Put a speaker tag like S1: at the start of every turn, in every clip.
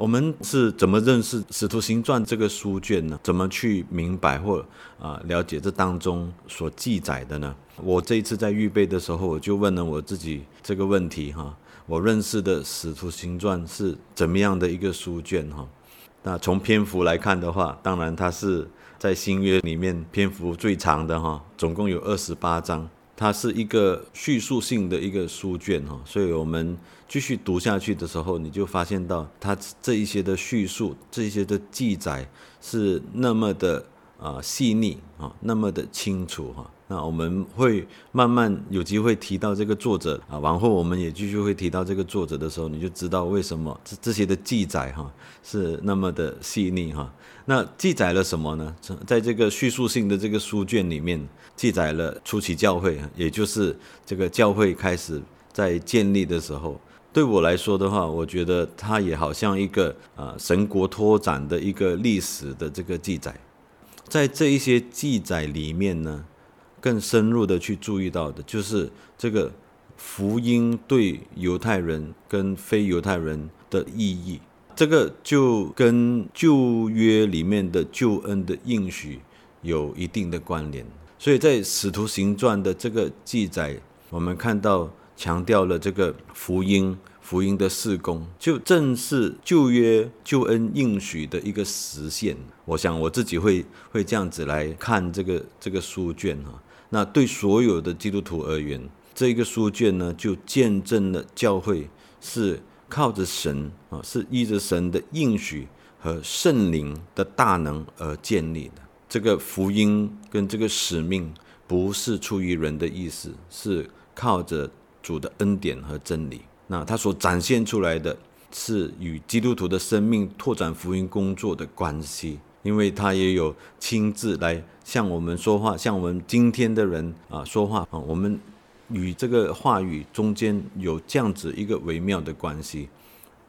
S1: 我们是怎么认识《使徒行传》这个书卷呢？怎么去明白或啊了解这当中所记载的呢？我这一次在预备的时候，我就问了我自己这个问题哈。我认识的《使徒行传》是怎么样的一个书卷哈？那从篇幅来看的话，当然它是在新约里面篇幅最长的哈，总共有二十八章。它是一个叙述性的一个书卷哈，所以我们继续读下去的时候，你就发现到它这一些的叙述，这一些的记载是那么的啊细腻啊，那么的清楚哈。那我们会慢慢有机会提到这个作者啊，往后我们也继续会提到这个作者的时候，你就知道为什么这这些的记载哈是那么的细腻哈。那记载了什么呢？在这个叙述性的这个书卷里面，记载了初期教会，也就是这个教会开始在建立的时候。对我来说的话，我觉得它也好像一个啊神国拓展的一个历史的这个记载，在这一些记载里面呢。更深入的去注意到的，就是这个福音对犹太人跟非犹太人的意义，这个就跟旧约里面的救恩的应许有一定的关联。所以在使徒行传的这个记载，我们看到强调了这个福音。福音的事工，就正是旧约救恩应许的一个实现。我想我自己会会这样子来看这个这个书卷哈。那对所有的基督徒而言，这一个书卷呢，就见证了教会是靠着神啊，是依着神的应许和圣灵的大能而建立的。这个福音跟这个使命，不是出于人的意思，是靠着主的恩典和真理。那他所展现出来的是与基督徒的生命拓展福音工作的关系，因为他也有亲自来向我们说话，向我们今天的人啊说话啊，我们与这个话语中间有这样子一个微妙的关系。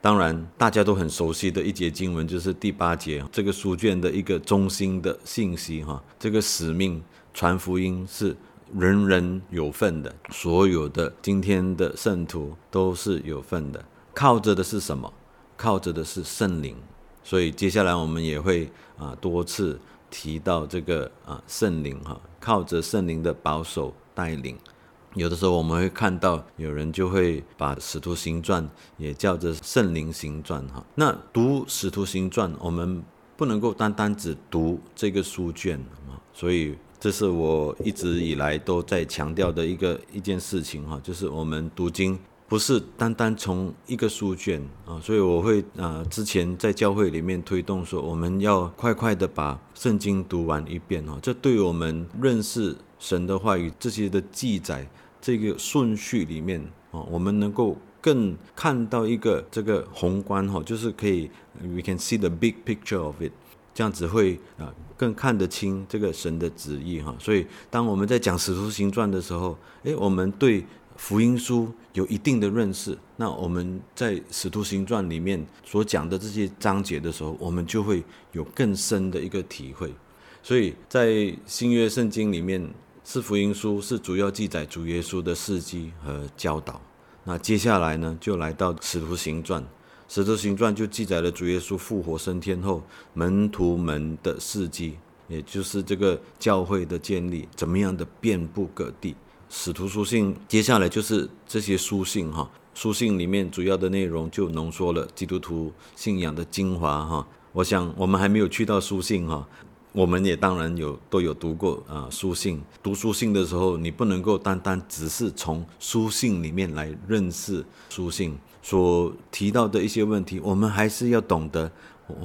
S1: 当然，大家都很熟悉的一节经文就是第八节，这个书卷的一个中心的信息哈，这个使命传福音是。人人有份的，所有的今天的圣徒都是有份的。靠着的是什么？靠着的是圣灵。所以接下来我们也会啊多次提到这个啊圣灵哈，靠着圣灵的保守带领。有的时候我们会看到有人就会把使徒行传也叫做圣灵行传哈。那读使徒行传，我们不能够单单只读这个书卷啊，所以。这是我一直以来都在强调的一个一件事情哈，就是我们读经不是单单从一个书卷啊，所以我会啊之前在教会里面推动说，我们要快快的把圣经读完一遍哈，这对我们认识神的话语这些的记载这个顺序里面啊，我们能够更看到一个这个宏观哈，就是可以 we can see the big picture of it。这样子会啊更看得清这个神的旨意哈，所以当我们在讲使徒行传的时候，诶，我们对福音书有一定的认识，那我们在使徒行传里面所讲的这些章节的时候，我们就会有更深的一个体会。所以在新约圣经里面，四福音书是主要记载主耶稣的事迹和教导。那接下来呢，就来到使徒行传。使徒行传就记载了主耶稣复活升天后门徒们的事迹，也就是这个教会的建立怎么样的遍布各地。使徒书信接下来就是这些书信哈，书信里面主要的内容就浓缩了基督徒信仰的精华哈。我想我们还没有去到书信哈。我们也当然有都有读过啊书信，读书信的时候，你不能够单单只是从书信里面来认识书信所提到的一些问题，我们还是要懂得，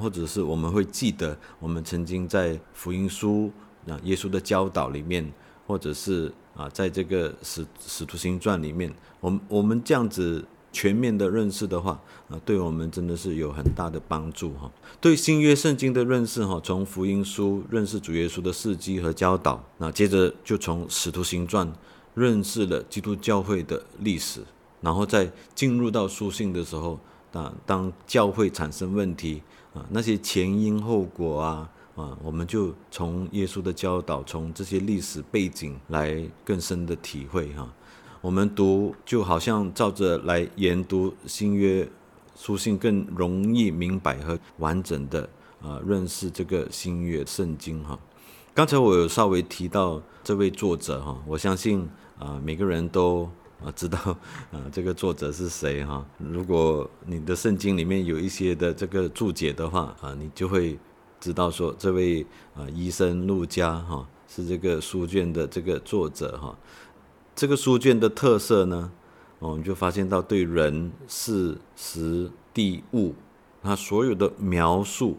S1: 或者是我们会记得我们曾经在福音书啊耶稣的教导里面，或者是啊在这个使使徒行传里面，我们我们这样子。全面的认识的话，啊，对我们真的是有很大的帮助哈。对新约圣经的认识哈，从福音书认识主耶稣的事迹和教导，那接着就从使徒行传认识了基督教会的历史，然后在进入到书信的时候，啊，当教会产生问题啊，那些前因后果啊，啊，我们就从耶稣的教导，从这些历史背景来更深的体会哈。我们读就好像照着来研读新约书信更容易明白和完整的啊认识这个新约圣经哈。刚才我有稍微提到这位作者哈，我相信啊每个人都啊知道啊这个作者是谁哈。如果你的圣经里面有一些的这个注解的话啊，你就会知道说这位啊医生路加哈是这个书卷的这个作者哈。这个书卷的特色呢？我们就发现到对人事时地物，它所有的描述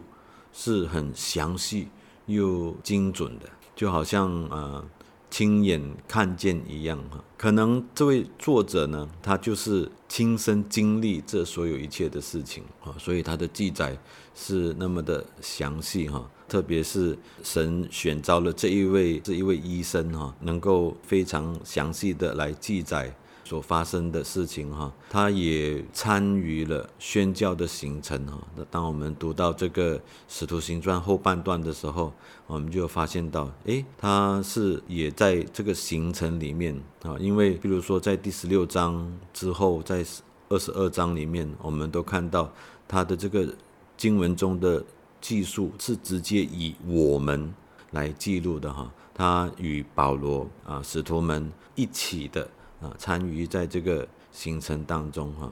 S1: 是很详细又精准的，就好像啊亲眼看见一样哈。可能这位作者呢，他就是亲身经历这所有一切的事情啊，所以他的记载是那么的详细哈。特别是神选召了这一位这一位医生哈，能够非常详细的来记载。所发生的事情哈，他也参与了宣教的行程哈。那当我们读到这个《使徒行传》后半段的时候，我们就发现到，诶，他是也在这个行程里面啊。因为，比如说在第十六章之后，在二十二章里面，我们都看到他的这个经文中的记述是直接以我们来记录的哈。他与保罗啊，使徒们一起的。啊，参与在这个行程当中哈，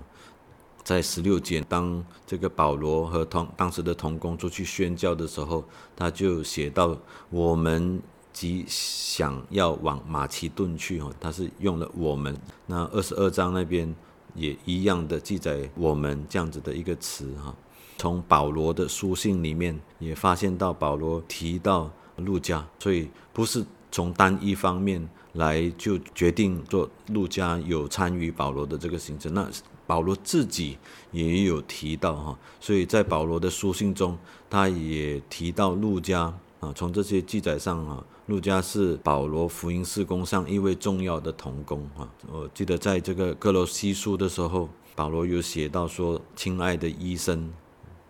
S1: 在十六节，当这个保罗和同当时的同工出去宣教的时候，他就写到我们即想要往马其顿去哈，他是用了我们。那二十二章那边也一样的记载我们这样子的一个词哈。从保罗的书信里面也发现到保罗提到路加，所以不是从单一方面。来就决定做陆家有参与保罗的这个行程，那保罗自己也有提到哈，所以在保罗的书信中，他也提到陆家啊，从这些记载上啊，陆家是保罗福音事工上一位重要的同工啊。我记得在这个哥罗西书的时候，保罗有写到说：“亲爱的医生”，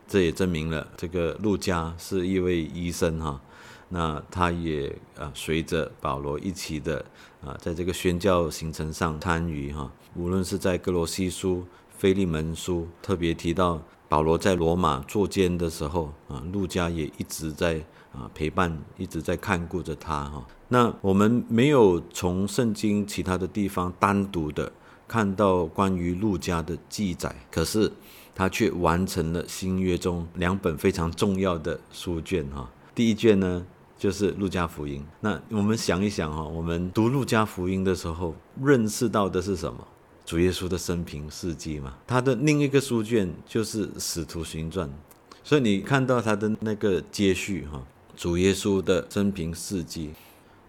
S1: 这也证明了这个陆家是一位医生哈。那他也啊，随着保罗一起的啊，在这个宣教行程上参与哈。无论是在哥罗西书、腓利门书，特别提到保罗在罗马坐监的时候啊，路加也一直在啊陪伴，一直在看顾着他哈。那我们没有从圣经其他的地方单独的看到关于路加的记载，可是他却完成了新约中两本非常重要的书卷哈。第一卷呢。就是路加福音。那我们想一想哈，我们读路加福音的时候，认识到的是什么？主耶稣的生平事迹嘛。他的另一个书卷就是使徒行传，所以你看到他的那个接续哈，主耶稣的生平事迹。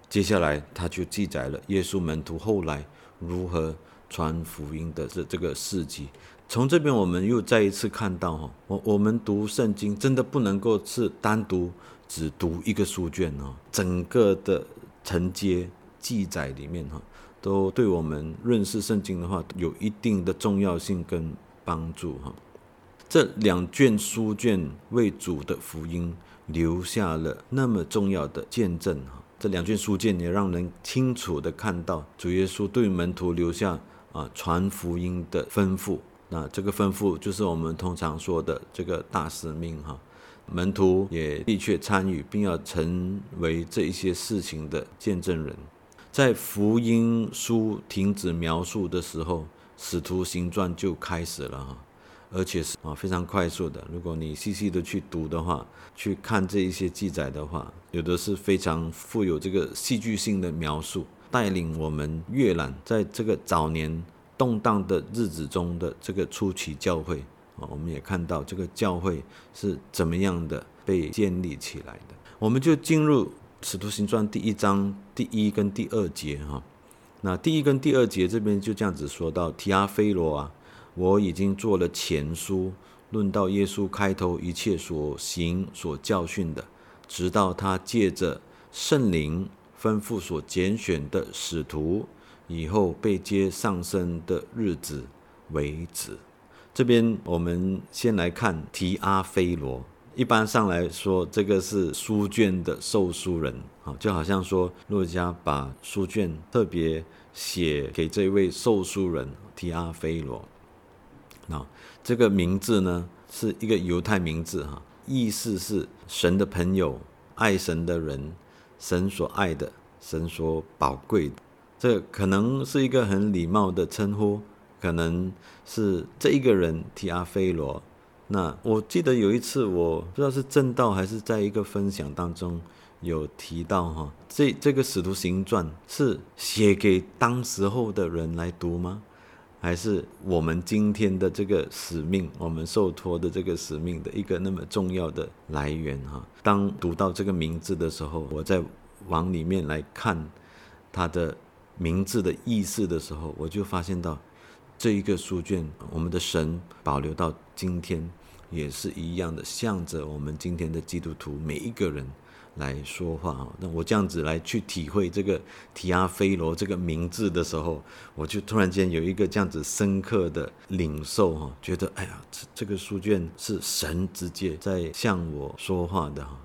S1: 接下来他就记载了耶稣门徒后来如何传福音的这这个事迹。从这边我们又再一次看到哈，我我们读圣经真的不能够是单独。只读一个书卷哦，整个的承接记载里面哈，都对我们认识圣经的话有一定的重要性跟帮助哈。这两卷书卷为主的福音留下了那么重要的见证哈。这两卷书卷也让人清楚的看到主耶稣对门徒留下啊传福音的吩咐。那这个吩咐就是我们通常说的这个大使命哈。门徒也的确参与，并要成为这一些事情的见证人。在福音书停止描述的时候，使徒行传就开始了哈，而且是啊非常快速的。如果你细细的去读的话，去看这一些记载的话，有的是非常富有这个戏剧性的描述，带领我们阅览在这个早年动荡的日子中的这个初期教会啊。我们也看到这个教会是怎么样的被建立起来的。我们就进入《使徒行传》第一章第一跟第二节哈。那第一跟第二节这边就这样子说到：提阿非罗啊，我已经做了前书，论到耶稣开头一切所行所教训的，直到他借着圣灵吩咐所拣选的使徒以后被接上升的日子为止。这边我们先来看提阿非罗。一般上来说，这个是书卷的受书人，啊，就好像说，路加把书卷特别写给这位受书人提阿非罗。那这个名字呢是一个犹太名字哈，意思是神的朋友、爱神的人、神所爱的、神所宝贵的。这可能是一个很礼貌的称呼，可能是这一个人提阿菲罗。那我记得有一次，我不知道是正道还是在一个分享当中有提到哈，这这个使徒行传是写给当时候的人来读吗？还是我们今天的这个使命，我们受托的这个使命的一个那么重要的来源哈？当读到这个名字的时候，我在往里面来看它的名字的意思的时候，我就发现到这一个书卷，我们的神保留到今天也是一样的，向着我们今天的基督徒每一个人。来说话，那我这样子来去体会这个提阿菲罗这个名字的时候，我就突然间有一个这样子深刻的领受哈，觉得哎呀，这这个书卷是神直接在向我说话的哈。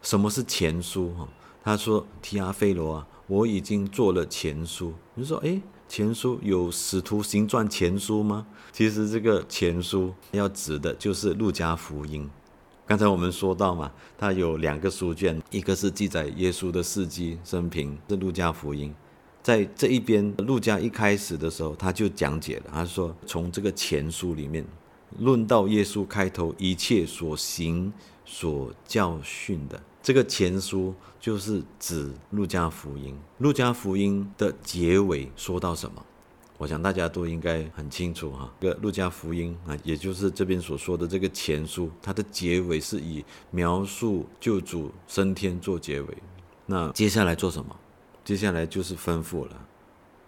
S1: 什么是前书哈？他说提阿菲罗啊，我已经做了前书。你说哎，前书有使徒行传前书吗？其实这个前书要指的就是路加福音。刚才我们说到嘛，它有两个书卷，一个是记载耶稣的事迹生平，是路加福音。在这一边，路加一开始的时候，他就讲解了，他说从这个前书里面论到耶稣开头一切所行所教训的，这个前书就是指路加福音。路加福音的结尾说到什么？我想大家都应该很清楚哈，这个路加福音啊，也就是这边所说的这个前书，它的结尾是以描述救主升天做结尾。那接下来做什么？接下来就是吩咐了，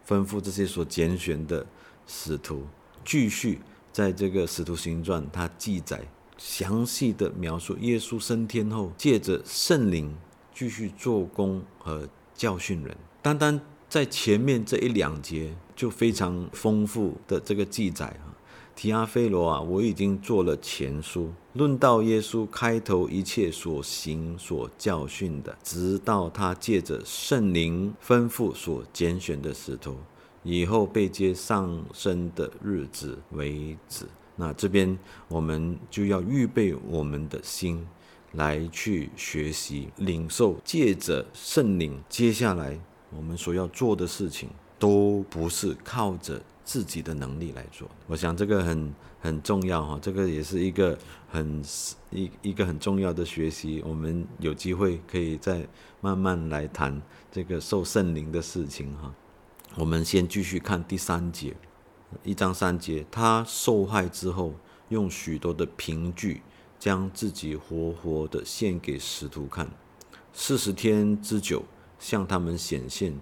S1: 吩咐这些所拣选的使徒，继续在这个使徒行传，它记载详细的描述耶稣升天后，借着圣灵继续做工和教训人。单单在前面这一两节。就非常丰富的这个记载哈，提阿菲罗啊，我已经做了前书，论到耶稣开头一切所行所教训的，直到他借着圣灵吩咐所拣选的使徒，以后被接上升的日子为止。那这边我们就要预备我们的心，来去学习领受，借着圣灵，接下来我们所要做的事情。都不是靠着自己的能力来做，我想这个很很重要哈，这个也是一个很一一个很重要的学习。我们有机会可以再慢慢来谈这个受圣灵的事情哈。我们先继续看第三节，一章三节，他受害之后，用许多的凭据将自己活活的献给使徒看，四十天之久向他们显现。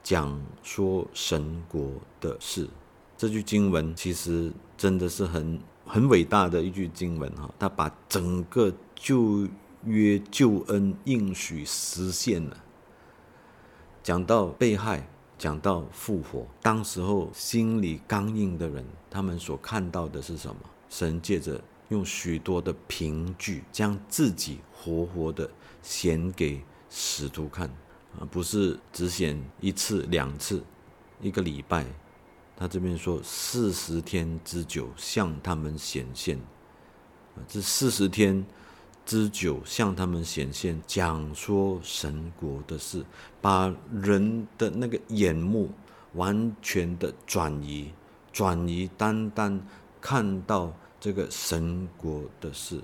S1: 讲说神国的事，这句经文其实真的是很很伟大的一句经文哈，他把整个旧约救恩应许实现了。讲到被害，讲到复活，当时候心里刚硬的人，他们所看到的是什么？神借着用许多的凭据，将自己活活的显给使徒看。啊，不是只显一次两次，一个礼拜，他这边说四十天之久向他们显现，啊，这四十天之久向他们显现，讲说神国的事，把人的那个眼目完全的转移，转移单单看到这个神国的事。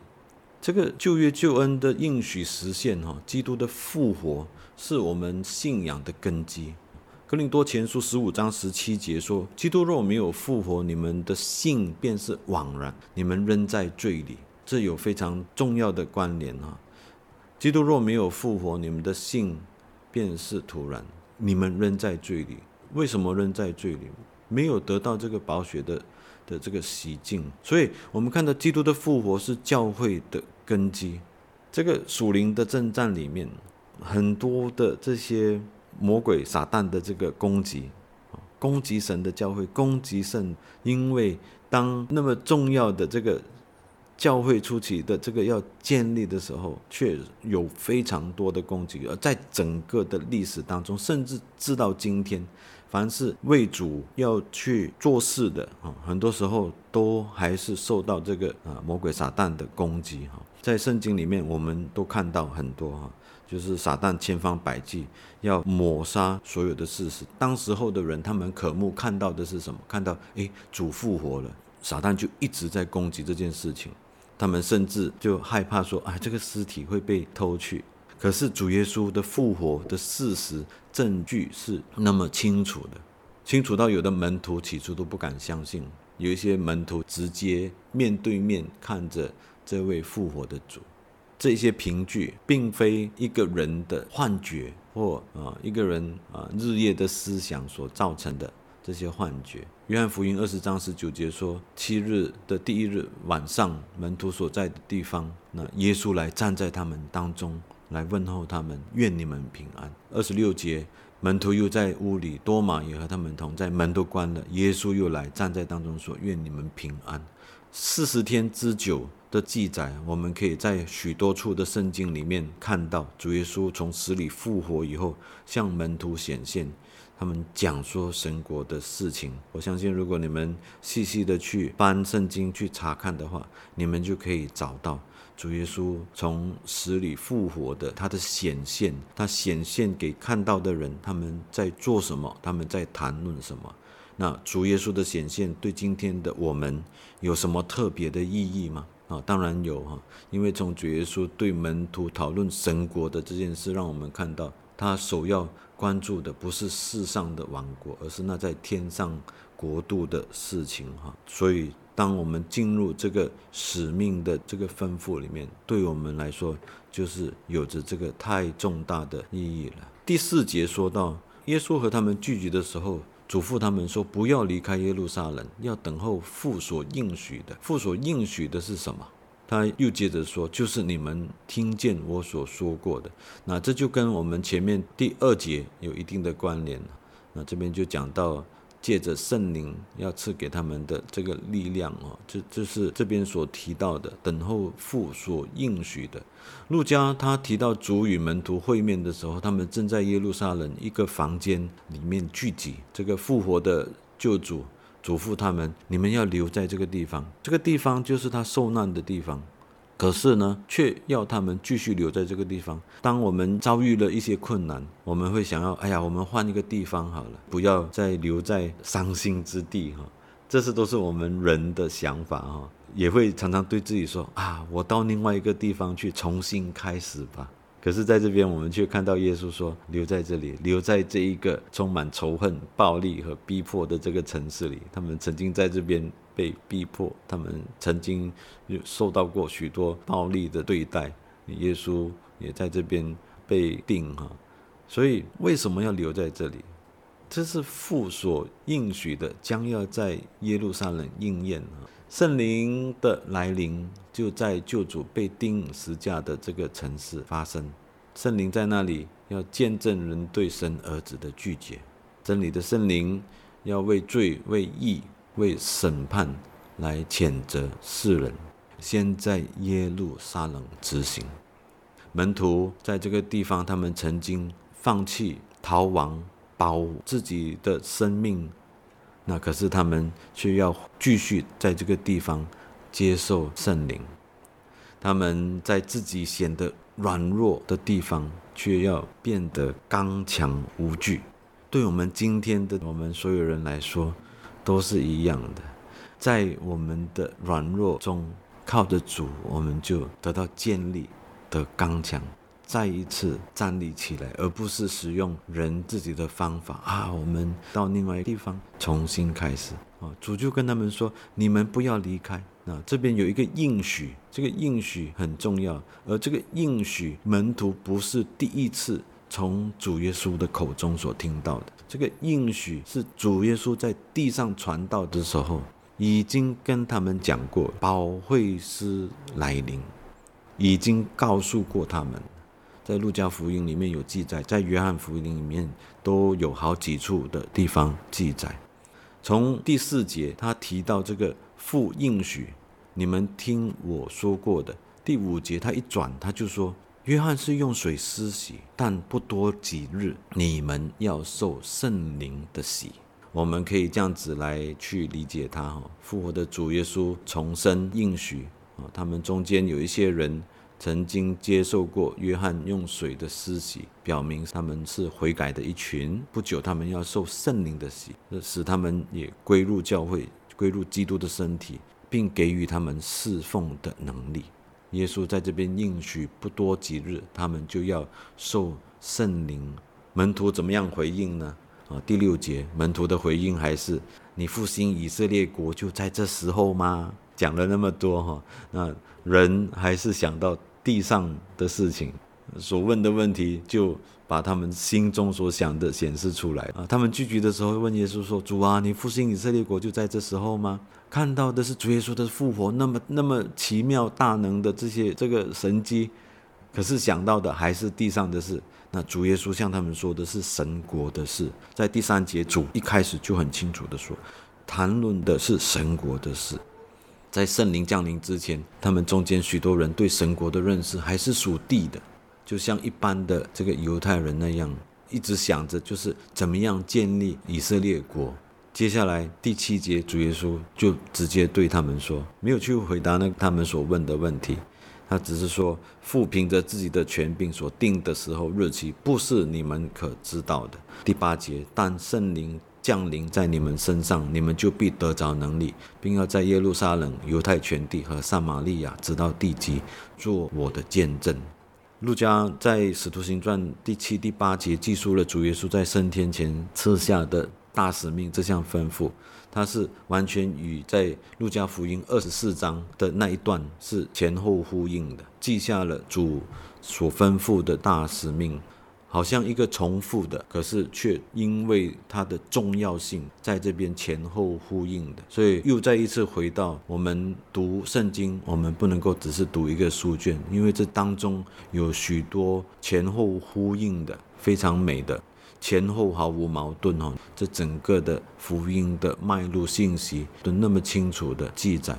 S1: 这个旧约救恩的应许实现，哈，基督的复活是我们信仰的根基。格林多前书十五章十七节说：“基督若没有复活，你们的信便是枉然，你们仍在罪里。”这有非常重要的关联啊！基督若没有复活，你们的信便是徒然，你们仍在罪里。为什么仍在罪里？没有得到这个宝血的的这个洗净，所以我们看到基督的复活是教会的。根基，这个属灵的征战里面，很多的这些魔鬼撒旦的这个攻击，攻击神的教会，攻击圣，因为当那么重要的这个教会初期的这个要建立的时候，却有非常多的攻击，而在整个的历史当中，甚至直到今天。凡是为主要去做事的啊，很多时候都还是受到这个啊魔鬼撒旦的攻击哈。在圣经里面，我们都看到很多哈，就是撒旦千方百计要抹杀所有的事实。当时候的人，他们渴慕看到的是什么？看到诶，主复活了，撒旦就一直在攻击这件事情。他们甚至就害怕说，啊，这个尸体会被偷去。可是主耶稣的复活的事实证据是那么清楚的，清楚到有的门徒起初都不敢相信，有一些门徒直接面对面看着这位复活的主。这些凭据并非一个人的幻觉或啊一个人啊日夜的思想所造成的这些幻觉。约翰福音二十章十九节说，七日的第一日晚上，门徒所在的地方，那耶稣来站在他们当中。来问候他们，愿你们平安。二十六节，门徒又在屋里，多马也和他们同在，门都关了。耶稣又来站在当中说：“愿你们平安。”四十天之久的记载，我们可以在许多处的圣经里面看到，主耶稣从死里复活以后，向门徒显现，他们讲说神国的事情。我相信，如果你们细细的去翻圣经去查看的话，你们就可以找到。主耶稣从死里复活的，他的显现，他显现给看到的人，他们在做什么？他们在谈论什么？那主耶稣的显现对今天的我们有什么特别的意义吗？啊，当然有哈，因为从主耶稣对门徒讨论神国的这件事，让我们看到他首要关注的不是世上的王国，而是那在天上国度的事情哈，所以。当我们进入这个使命的这个吩咐里面，对我们来说就是有着这个太重大的意义了。第四节说到，耶稣和他们聚集的时候，嘱咐他们说：“不要离开耶路撒冷，要等候父所应许的。父所应许的是什么？”他又接着说：“就是你们听见我所说过的。”那这就跟我们前面第二节有一定的关联。那这边就讲到。借着圣灵要赐给他们的这个力量哦，这这是这边所提到的，等候父所应许的。路加他提到主与门徒会面的时候，他们正在耶路撒冷一个房间里面聚集。这个复活的救主嘱咐他们：你们要留在这个地方，这个地方就是他受难的地方。可是呢，却要他们继续留在这个地方。当我们遭遇了一些困难，我们会想要，哎呀，我们换一个地方好了，不要再留在伤心之地哈。这是都是我们人的想法哈，也会常常对自己说啊，我到另外一个地方去重新开始吧。可是在这边，我们却看到耶稣说，留在这里，留在这一个充满仇恨、暴力和逼迫的这个城市里。他们曾经在这边。被逼迫，他们曾经受到过许多暴力的对待。耶稣也在这边被定哈，所以为什么要留在这里？这是父所应许的，将要在耶路撒冷应验啊。圣灵的来临就在救主被钉十架的这个城市发生。圣灵在那里要见证人对神儿子的拒绝，真理的圣灵要为罪为义。为审判来谴责世人，先在耶路撒冷执行。门徒在这个地方，他们曾经放弃逃亡，保自己的生命，那可是他们却要继续在这个地方接受圣灵。他们在自己显得软弱的地方，却要变得刚强无惧。对我们今天的我们所有人来说，都是一样的，在我们的软弱中，靠着主，我们就得到建立的刚强，再一次站立起来，而不是使用人自己的方法啊！我们到另外一个地方重新开始啊！主就跟他们说：“你们不要离开。”那这边有一个应许，这个应许很重要，而这个应许门徒不是第一次。从主耶稣的口中所听到的这个应许，是主耶稣在地上传道的时候，已经跟他们讲过，保惠师来临，已经告诉过他们。在路加福音里面有记载，在约翰福音里面都有好几处的地方记载。从第四节，他提到这个父应许，你们听我说过的。第五节，他一转，他就说。约翰是用水施洗，但不多几日，你们要受圣灵的洗。我们可以这样子来去理解他哈，复活的主耶稣重生应许啊，他们中间有一些人曾经接受过约翰用水的施洗，表明他们是悔改的一群。不久，他们要受圣灵的洗，使他们也归入教会，归入基督的身体，并给予他们侍奉的能力。耶稣在这边应许不多几日，他们就要受圣灵。门徒怎么样回应呢？啊，第六节，门徒的回应还是：你复兴以色列国就在这时候吗？讲了那么多哈，那人还是想到地上的事情，所问的问题就把他们心中所想的显示出来啊。他们聚集的时候问耶稣说：“主啊，你复兴以色列国就在这时候吗？”看到的是主耶稣的复活，那么那么奇妙大能的这些这个神迹，可是想到的还是地上的事。那主耶稣向他们说的是神国的事，在第三节主一开始就很清楚的说，谈论的是神国的事。在圣灵降临之前，他们中间许多人对神国的认识还是属地的，就像一般的这个犹太人那样，一直想着就是怎么样建立以色列国。接下来第七节，主耶稣就直接对他们说，没有去回答那他们所问的问题，他只是说，父凭着自己的权柄所定的时候日期，不是你们可知道的。第八节，但圣灵降临在你们身上，你们就必得着能力，并要在耶路撒冷、犹太全地和撒玛利亚直到地极，做我的见证。路加在使徒行传第七、第八节记述了主耶稣在升天前赐下的。大使命这项吩咐，它是完全与在路加福音二十四章的那一段是前后呼应的，记下了主所吩咐的大使命，好像一个重复的，可是却因为它的重要性，在这边前后呼应的，所以又再一次回到我们读圣经，我们不能够只是读一个书卷，因为这当中有许多前后呼应的，非常美的。前后毫无矛盾哦，这整个的福音的脉络信息都那么清楚的记载。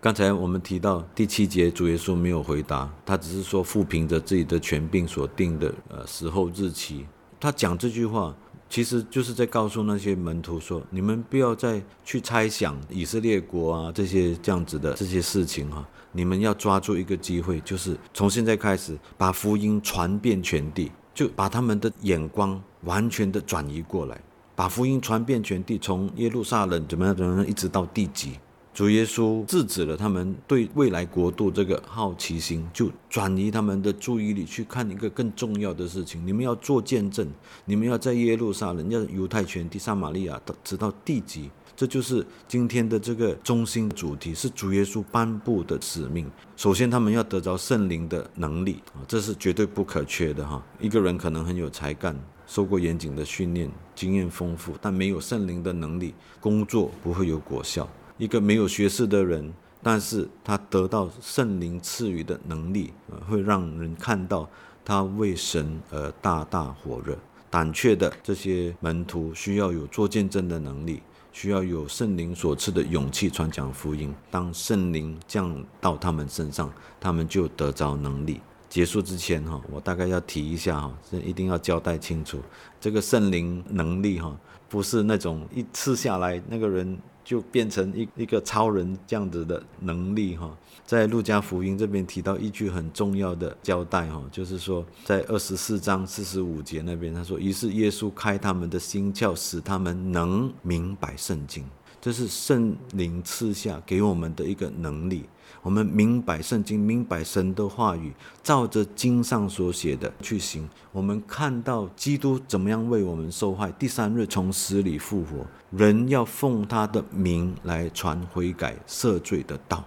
S1: 刚才我们提到第七节，主耶稣没有回答，他只是说复凭着自己的权柄所定的呃时候日期。他讲这句话，其实就是在告诉那些门徒说：你们不要再去猜想以色列国啊这些这样子的这些事情哈，你们要抓住一个机会，就是从现在开始把福音传遍全地。就把他们的眼光完全的转移过来，把福音传遍全地，从耶路撒冷怎么样怎么样，一直到地极。主耶稣制止了他们对未来国度这个好奇心，就转移他们的注意力去看一个更重要的事情：你们要做见证，你们要在耶路撒冷、要犹太全地、撒玛利亚，直到地极。这就是今天的这个中心主题，是主耶稣颁布的使命。首先，他们要得着圣灵的能力啊，这是绝对不可缺的哈。一个人可能很有才干，受过严谨的训练，经验丰富，但没有圣灵的能力，工作不会有果效。一个没有学识的人，但是他得到圣灵赐予的能力，会让人看到他为神而大大火热。胆怯的这些门徒需要有做见证的能力。需要有圣灵所赐的勇气传讲福音。当圣灵降到他们身上，他们就得着能力。结束之前哈，我大概要提一下哈，这一定要交代清楚。这个圣灵能力哈，不是那种一次下来那个人。就变成一一个超人这样子的能力哈，在路加福音这边提到一句很重要的交代哈，就是说在二十四章四十五节那边他说，于是耶稣开他们的心窍，使他们能明白圣经，这是圣灵赐下给我们的一个能力。我们明白圣经，明白神的话语，照着经上所写的去行。我们看到基督怎么样为我们受害，第三日从死里复活。人要奉他的名来传悔改赦罪的道。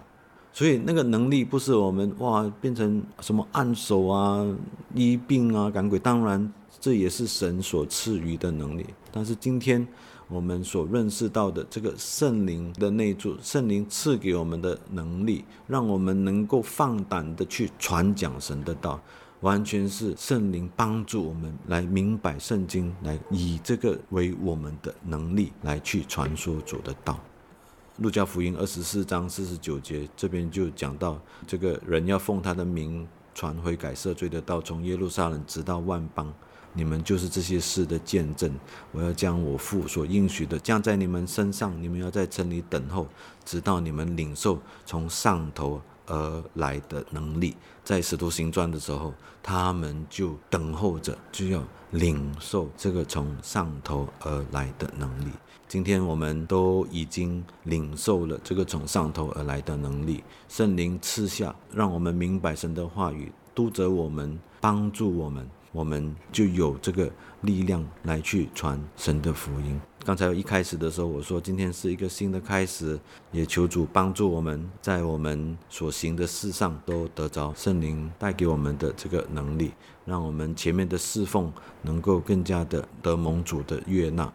S1: 所以那个能力不是我们哇变成什么按手啊、医病啊、赶鬼。当然这也是神所赐予的能力。但是今天。我们所认识到的这个圣灵的内住，圣灵赐给我们的能力，让我们能够放胆的去传讲神的道，完全是圣灵帮助我们来明白圣经，来以这个为我们的能力来去传说主的道。路加福音二十四章四十九节这边就讲到，这个人要奉他的名传悔改赦罪的道，从耶路撒冷直到万邦。你们就是这些事的见证。我要将我父所应许的降在你们身上，你们要在城里等候，直到你们领受从上头而来的能力。在使徒行传的时候，他们就等候着，就要领受这个从上头而来的能力。今天我们都已经领受了这个从上头而来的能力，圣灵赐下，让我们明白神的话语，督责我们，帮助我们。我们就有这个力量来去传神的福音。刚才一开始的时候，我说今天是一个新的开始，也求主帮助我们在我们所行的事上都得着圣灵带给我们的这个能力，让我们前面的侍奉能够更加的得蒙主的悦纳。